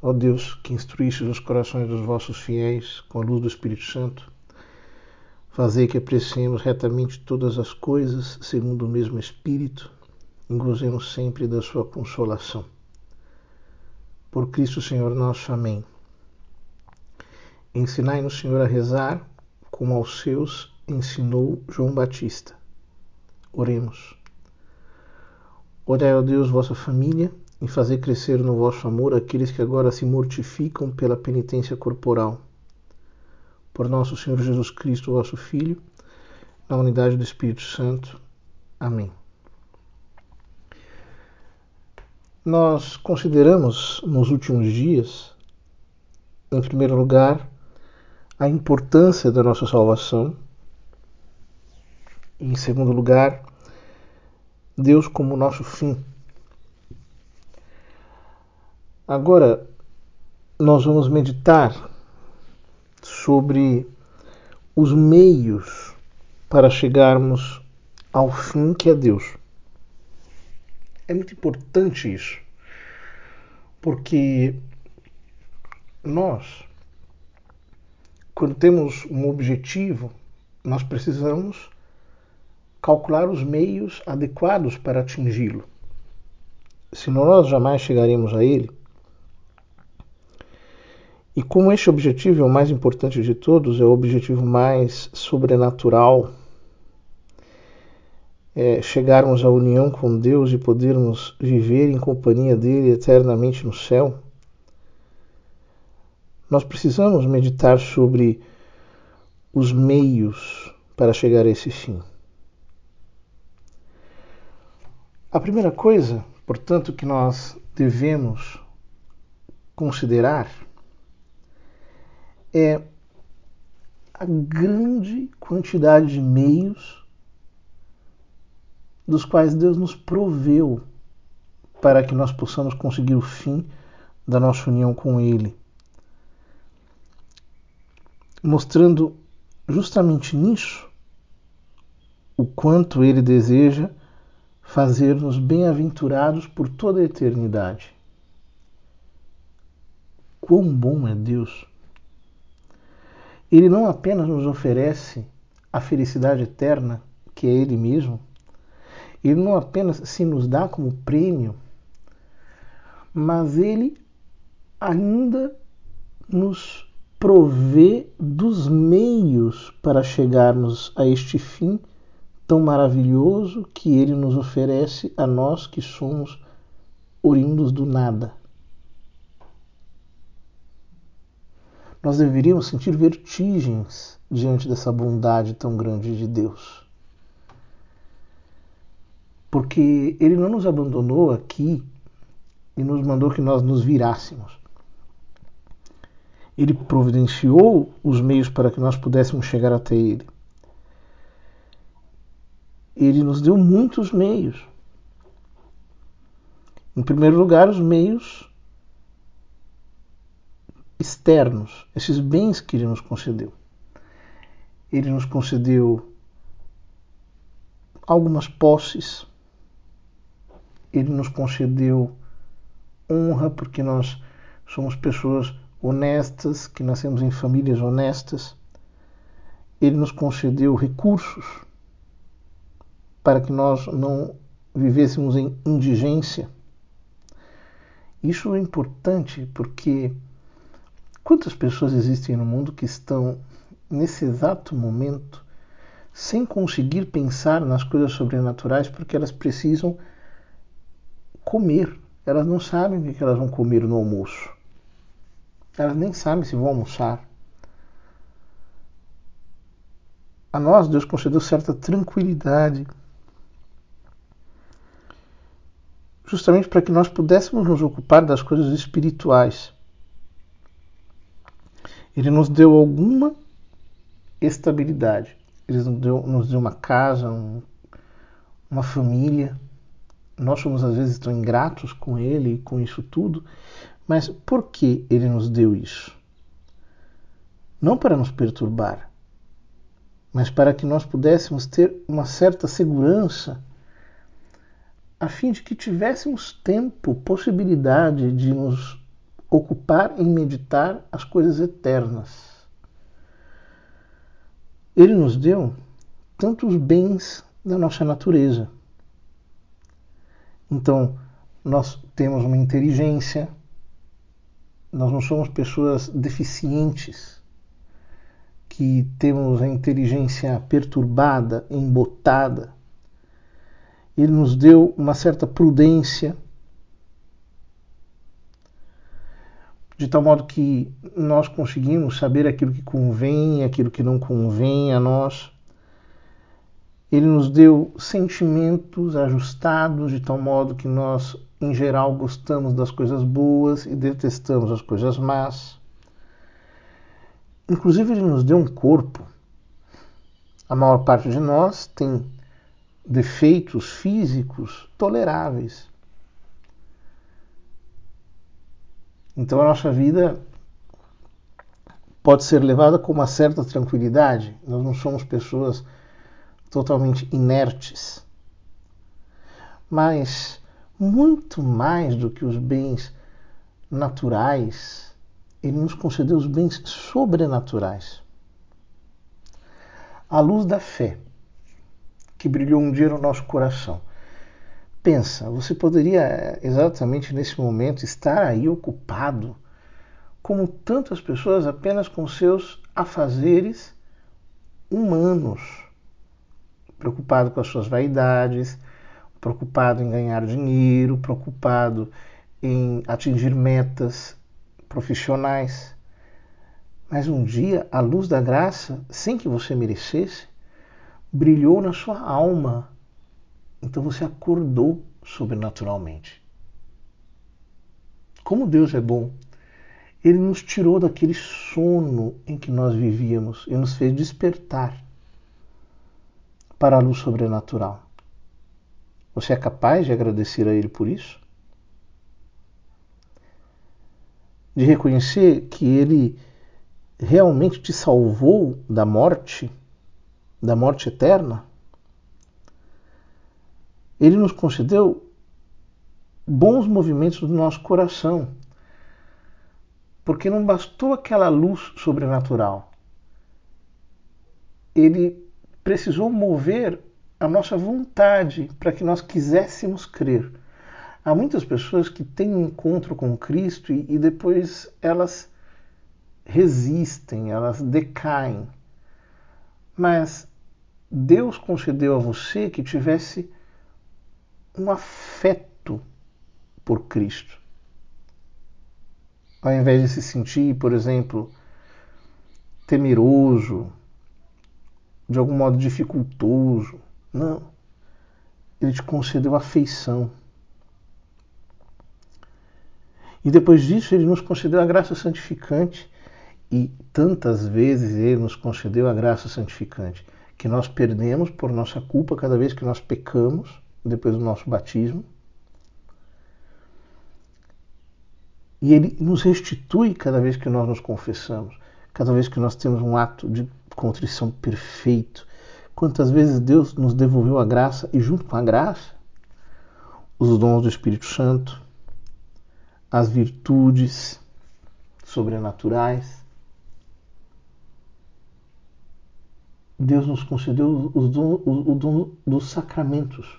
Ó Deus, que instruíste os corações dos vossos fiéis com a luz do Espírito Santo, fazei que apreciemos retamente todas as coisas segundo o mesmo Espírito gozemos sempre da sua consolação. Por Cristo Senhor nosso. Amém. Ensinai-nos, Senhor, a rezar como aos seus ensinou João Batista. Oremos. Orai, ó Deus, vossa família em fazer crescer no vosso amor aqueles que agora se mortificam pela penitência corporal. Por nosso Senhor Jesus Cristo, vosso Filho, na unidade do Espírito Santo. Amém. Nós consideramos nos últimos dias, em primeiro lugar, a importância da nossa salvação, e, em segundo lugar, Deus como nosso fim. Agora, nós vamos meditar sobre os meios para chegarmos ao fim que é Deus. É muito importante isso, porque nós, quando temos um objetivo, nós precisamos calcular os meios adequados para atingi-lo. Senão nós jamais chegaremos a ele. E como este objetivo é o mais importante de todos, é o objetivo mais sobrenatural, é chegarmos à união com Deus e podermos viver em companhia dele eternamente no céu, nós precisamos meditar sobre os meios para chegar a esse fim. A primeira coisa, portanto, que nós devemos considerar é a grande quantidade de meios dos quais Deus nos proveu para que nós possamos conseguir o fim da nossa união com Ele. Mostrando justamente nisso o quanto Ele deseja fazer-nos bem-aventurados por toda a eternidade. Quão bom é Deus! Ele não apenas nos oferece a felicidade eterna, que é Ele mesmo, ele não apenas se nos dá como prêmio, mas ele ainda nos provê dos meios para chegarmos a este fim tão maravilhoso que ele nos oferece a nós que somos oriundos do nada. Nós deveríamos sentir vertigens diante dessa bondade tão grande de Deus. Porque Ele não nos abandonou aqui e nos mandou que nós nos virássemos. Ele providenciou os meios para que nós pudéssemos chegar até Ele. Ele nos deu muitos meios. Em primeiro lugar, os meios externos, esses bens que ele nos concedeu. Ele nos concedeu algumas posses, ele nos concedeu honra, porque nós somos pessoas honestas, que nascemos em famílias honestas. Ele nos concedeu recursos para que nós não vivêssemos em indigência. Isso é importante porque Quantas pessoas existem no mundo que estão, nesse exato momento, sem conseguir pensar nas coisas sobrenaturais porque elas precisam comer. Elas não sabem o que elas vão comer no almoço. Elas nem sabem se vão almoçar. A nós, Deus concedeu certa tranquilidade. Justamente para que nós pudéssemos nos ocupar das coisas espirituais. Ele nos deu alguma estabilidade. Ele nos deu, nos deu uma casa, um, uma família. Nós somos às vezes tão ingratos com Ele e com isso tudo, mas por que Ele nos deu isso? Não para nos perturbar, mas para que nós pudéssemos ter uma certa segurança, a fim de que tivéssemos tempo, possibilidade de nos ocupar em meditar as coisas eternas. Ele nos deu tantos bens da nossa natureza. Então, nós temos uma inteligência, nós não somos pessoas deficientes, que temos a inteligência perturbada, embotada. Ele nos deu uma certa prudência, de tal modo que nós conseguimos saber aquilo que convém aquilo que não convém a nós. Ele nos deu sentimentos ajustados de tal modo que nós, em geral, gostamos das coisas boas e detestamos as coisas más. Inclusive, ele nos deu um corpo. A maior parte de nós tem defeitos físicos toleráveis. Então a nossa vida pode ser levada com uma certa tranquilidade. Nós não somos pessoas totalmente inertes. Mas muito mais do que os bens naturais, ele nos concedeu os bens sobrenaturais. A luz da fé, que brilhou um dia no nosso coração, Pensa, você poderia exatamente nesse momento estar aí ocupado, como tantas pessoas, apenas com seus afazeres humanos, preocupado com as suas vaidades, preocupado em ganhar dinheiro, preocupado em atingir metas profissionais. Mas um dia a luz da graça, sem que você merecesse, brilhou na sua alma então você acordou sobrenaturalmente. Como Deus é bom, Ele nos tirou daquele sono em que nós vivíamos e nos fez despertar para a luz sobrenatural. Você é capaz de agradecer a Ele por isso? De reconhecer que Ele realmente te salvou da morte, da morte eterna? Ele nos concedeu bons movimentos do nosso coração. Porque não bastou aquela luz sobrenatural. Ele precisou mover a nossa vontade para que nós quiséssemos crer. Há muitas pessoas que têm um encontro com Cristo e, e depois elas resistem, elas decaem. Mas Deus concedeu a você que tivesse um afeto por Cristo. Ao invés de se sentir, por exemplo, temeroso, de algum modo dificultoso. Não. Ele te concedeu afeição. E depois disso, ele nos concedeu a graça santificante. E tantas vezes ele nos concedeu a graça santificante que nós perdemos por nossa culpa cada vez que nós pecamos depois do nosso batismo. E ele nos restitui cada vez que nós nos confessamos, cada vez que nós temos um ato de contrição perfeito. Quantas vezes Deus nos devolveu a graça e, junto com a graça, os dons do Espírito Santo, as virtudes sobrenaturais. Deus nos concedeu os dons, o dom dos sacramentos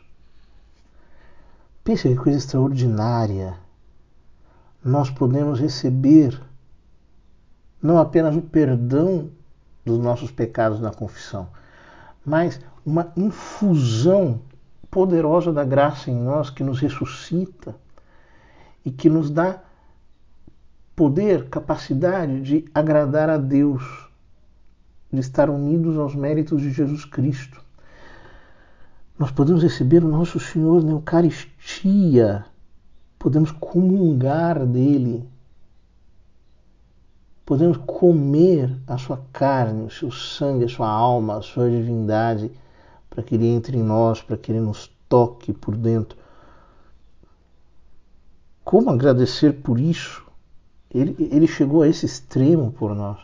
Pense que coisa extraordinária. Nós podemos receber não apenas o perdão dos nossos pecados na confissão, mas uma infusão poderosa da graça em nós que nos ressuscita e que nos dá poder, capacidade de agradar a Deus, de estar unidos aos méritos de Jesus Cristo nós podemos receber o nosso Senhor na Eucaristia, podemos comungar dele, podemos comer a sua carne, o seu sangue, a sua alma, a sua divindade, para que ele entre em nós, para que ele nos toque por dentro. Como agradecer por isso? Ele, ele chegou a esse extremo por nós.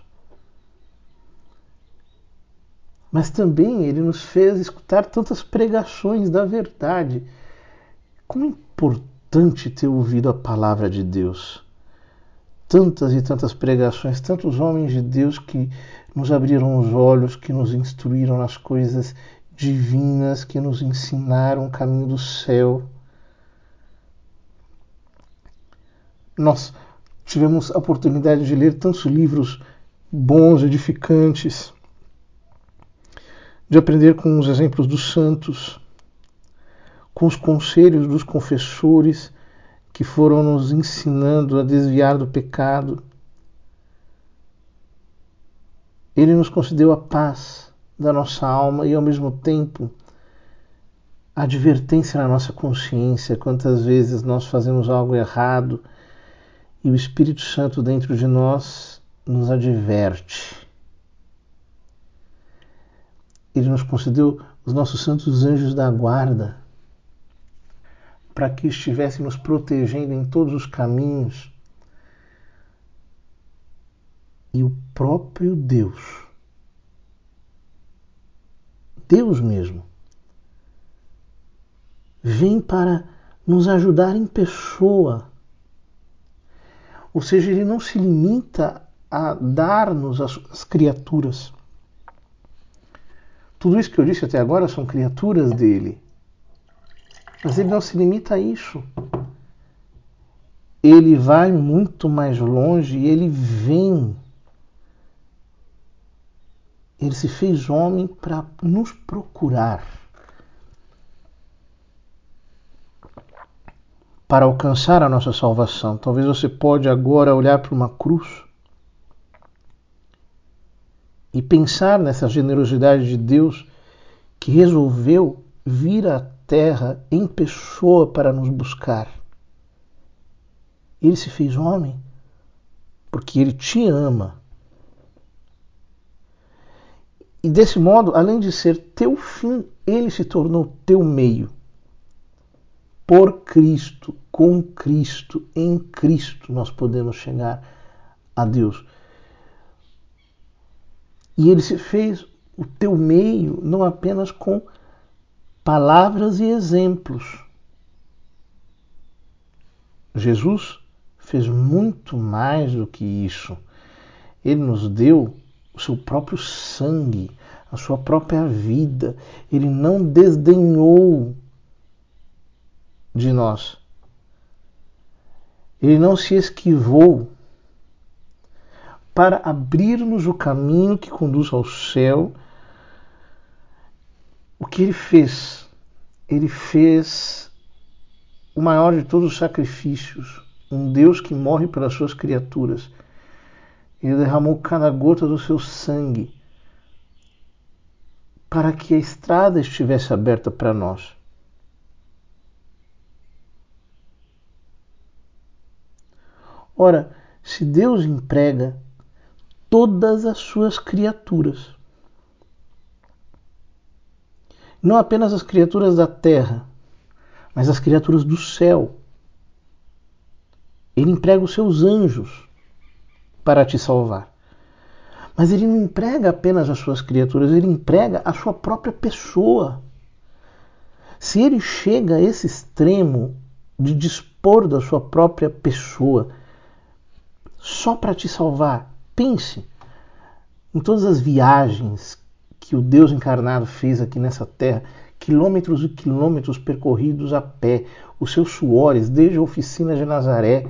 Mas também ele nos fez escutar tantas pregações da verdade. Como é importante ter ouvido a palavra de Deus tantas e tantas pregações, tantos homens de Deus que nos abriram os olhos, que nos instruíram nas coisas divinas, que nos ensinaram o caminho do céu. Nós tivemos a oportunidade de ler tantos livros bons, edificantes, de aprender com os exemplos dos santos, com os conselhos dos confessores que foram nos ensinando a desviar do pecado. Ele nos concedeu a paz da nossa alma e, ao mesmo tempo, a advertência na nossa consciência. Quantas vezes nós fazemos algo errado e o Espírito Santo dentro de nós nos adverte. Ele nos concedeu os nossos santos anjos da guarda para que estivesse nos protegendo em todos os caminhos. E o próprio Deus, Deus mesmo, vem para nos ajudar em pessoa. Ou seja, ele não se limita a dar-nos as, as criaturas. Tudo isso que eu disse até agora são criaturas dele. Mas ele não se limita a isso. Ele vai muito mais longe e ele vem. Ele se fez homem para nos procurar. Para alcançar a nossa salvação. Talvez você pode agora olhar para uma cruz e pensar nessa generosidade de Deus que resolveu vir a terra em pessoa para nos buscar. Ele se fez homem porque ele te ama. E desse modo, além de ser teu fim, ele se tornou teu meio. Por Cristo, com Cristo, em Cristo, nós podemos chegar a Deus. E ele se fez o teu meio não apenas com palavras e exemplos. Jesus fez muito mais do que isso. Ele nos deu o seu próprio sangue, a sua própria vida. Ele não desdenhou de nós. Ele não se esquivou para abrir-nos o caminho que conduz ao céu o que ele fez? Ele fez o maior de todos os sacrifícios, um Deus que morre pelas suas criaturas. Ele derramou cada gota do seu sangue para que a estrada estivesse aberta para nós. Ora, se Deus emprega todas as suas criaturas não apenas as criaturas da terra, mas as criaturas do céu. Ele emprega os seus anjos para te salvar. Mas ele não emprega apenas as suas criaturas, ele emprega a sua própria pessoa. Se ele chega a esse extremo de dispor da sua própria pessoa só para te salvar, pense em todas as viagens que o Deus encarnado fez aqui nessa terra, quilômetros e quilômetros percorridos a pé, os seus suores, desde a oficina de Nazaré,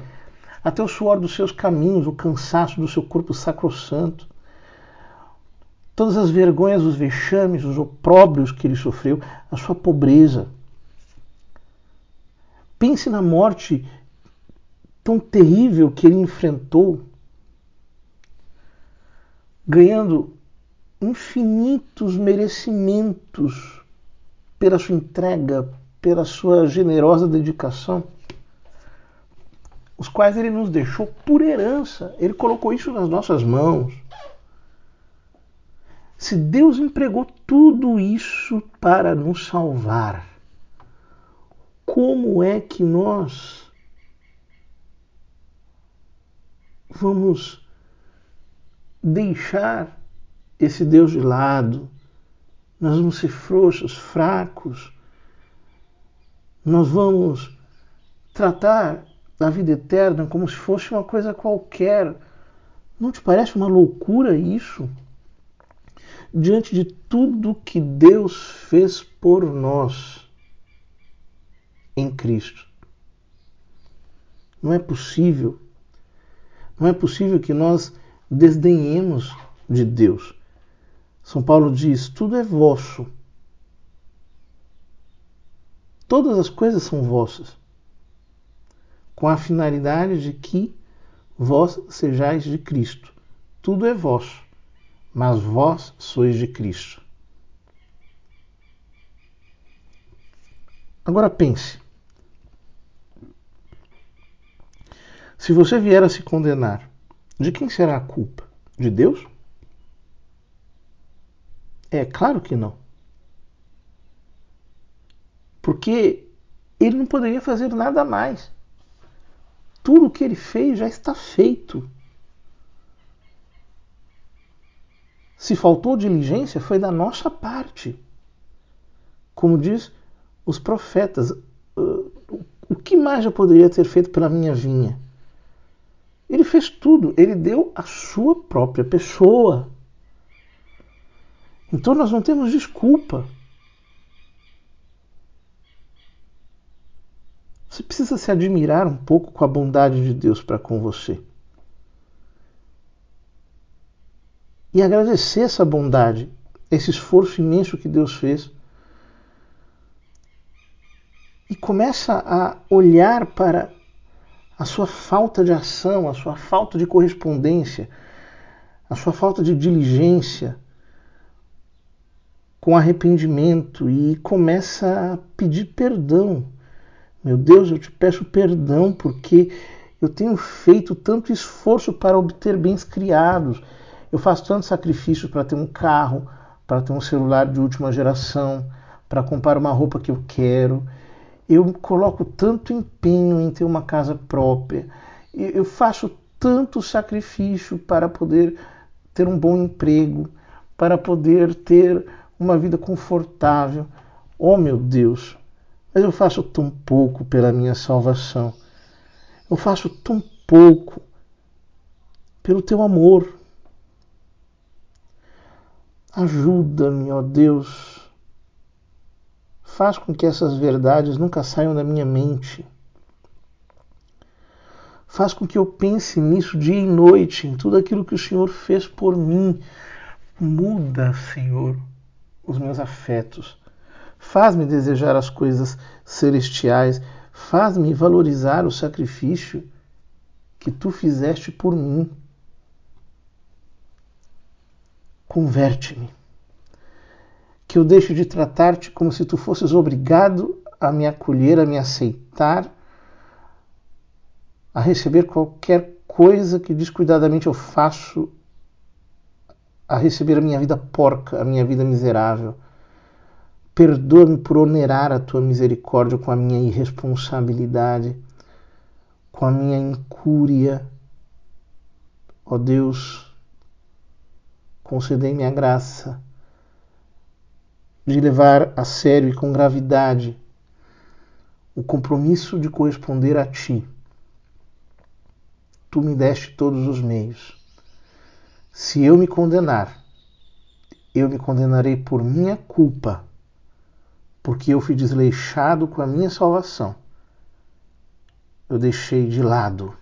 até o suor dos seus caminhos, o cansaço do seu corpo sacrossanto, todas as vergonhas, os vexames, os opróbrios que ele sofreu, a sua pobreza. Pense na morte tão terrível que ele enfrentou, ganhando infinitos merecimentos pela sua entrega, pela sua generosa dedicação. os quais ele nos deixou por herança. Ele colocou isso nas nossas mãos. Se Deus empregou tudo isso para nos salvar, como é que nós vamos deixar esse Deus de lado? Nós vamos ser frouxos, fracos. Nós vamos tratar da vida eterna como se fosse uma coisa qualquer. Não te parece uma loucura isso? Diante de tudo que Deus fez por nós em Cristo. Não é possível. Não é possível que nós desdenhemos de Deus. São Paulo diz: tudo é vosso. Todas as coisas são vossas com a finalidade de que vós sejais de Cristo. Tudo é vosso, mas vós sois de Cristo. Agora pense. Se você vier a se condenar, de quem será a culpa? De Deus? É claro que não. Porque ele não poderia fazer nada mais. Tudo o que ele fez já está feito. Se faltou diligência, foi da nossa parte. Como diz os profetas, o que mais eu poderia ter feito pela minha vinha? Fez tudo, ele deu a sua própria pessoa. Então nós não temos desculpa. Você precisa se admirar um pouco com a bondade de Deus para com você. E agradecer essa bondade, esse esforço imenso que Deus fez. E começa a olhar para a sua falta de ação, a sua falta de correspondência, a sua falta de diligência com arrependimento e começa a pedir perdão meu Deus, eu te peço perdão porque eu tenho feito tanto esforço para obter bens criados. Eu faço tanto sacrifício para ter um carro, para ter um celular de última geração, para comprar uma roupa que eu quero. Eu coloco tanto empenho em ter uma casa própria. Eu faço tanto sacrifício para poder ter um bom emprego, para poder ter uma vida confortável. Oh meu Deus, mas eu faço tão pouco pela minha salvação. Eu faço tão pouco pelo teu amor. Ajuda-me, ó Deus. Faz com que essas verdades nunca saiam da minha mente. Faz com que eu pense nisso dia e noite, em tudo aquilo que o Senhor fez por mim. Muda, Senhor, os meus afetos Faz-me desejar as coisas celestiais, faz-me valorizar o sacrifício que tu fizeste por mim. Converte-me. Que eu deixe de tratar-te como se tu fosses obrigado a me acolher, a me aceitar, a receber qualquer coisa que descuidadamente eu faço, a receber a minha vida porca, a minha vida miserável Perdoa-me por onerar a tua misericórdia com a minha irresponsabilidade, com a minha incúria. Ó Deus, concedei-me a graça de levar a sério e com gravidade o compromisso de corresponder a Ti. Tu me deste todos os meios. Se eu me condenar, eu me condenarei por minha culpa porque eu fui desleixado com a minha salvação. Eu deixei de lado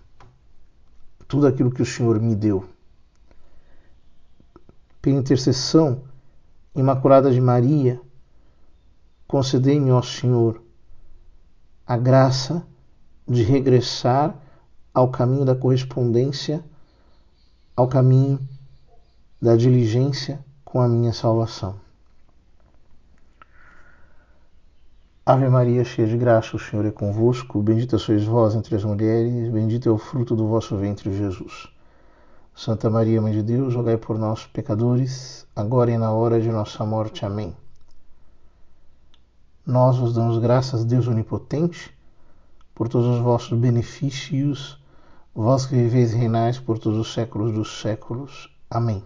tudo aquilo que o Senhor me deu. Pela intercessão imaculada de Maria, concedei-me, ó Senhor, a graça de regressar ao caminho da correspondência, ao caminho da diligência com a minha salvação. Ave Maria, cheia de graça, o Senhor é convosco. Bendita sois vós entre as mulheres, bendito é o fruto do vosso ventre, Jesus. Santa Maria, Mãe de Deus, rogai por nós, pecadores, agora e na hora de nossa morte. Amém. Nós vos damos graças, Deus Onipotente, por todos os vossos benefícios, vós que viveis e reinais por todos os séculos dos séculos. Amém.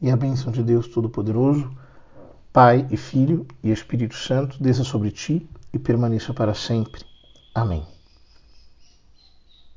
E a bênção de Deus Todo-Poderoso, Pai e Filho e Espírito Santo, desça sobre ti e permaneça para sempre. Amém.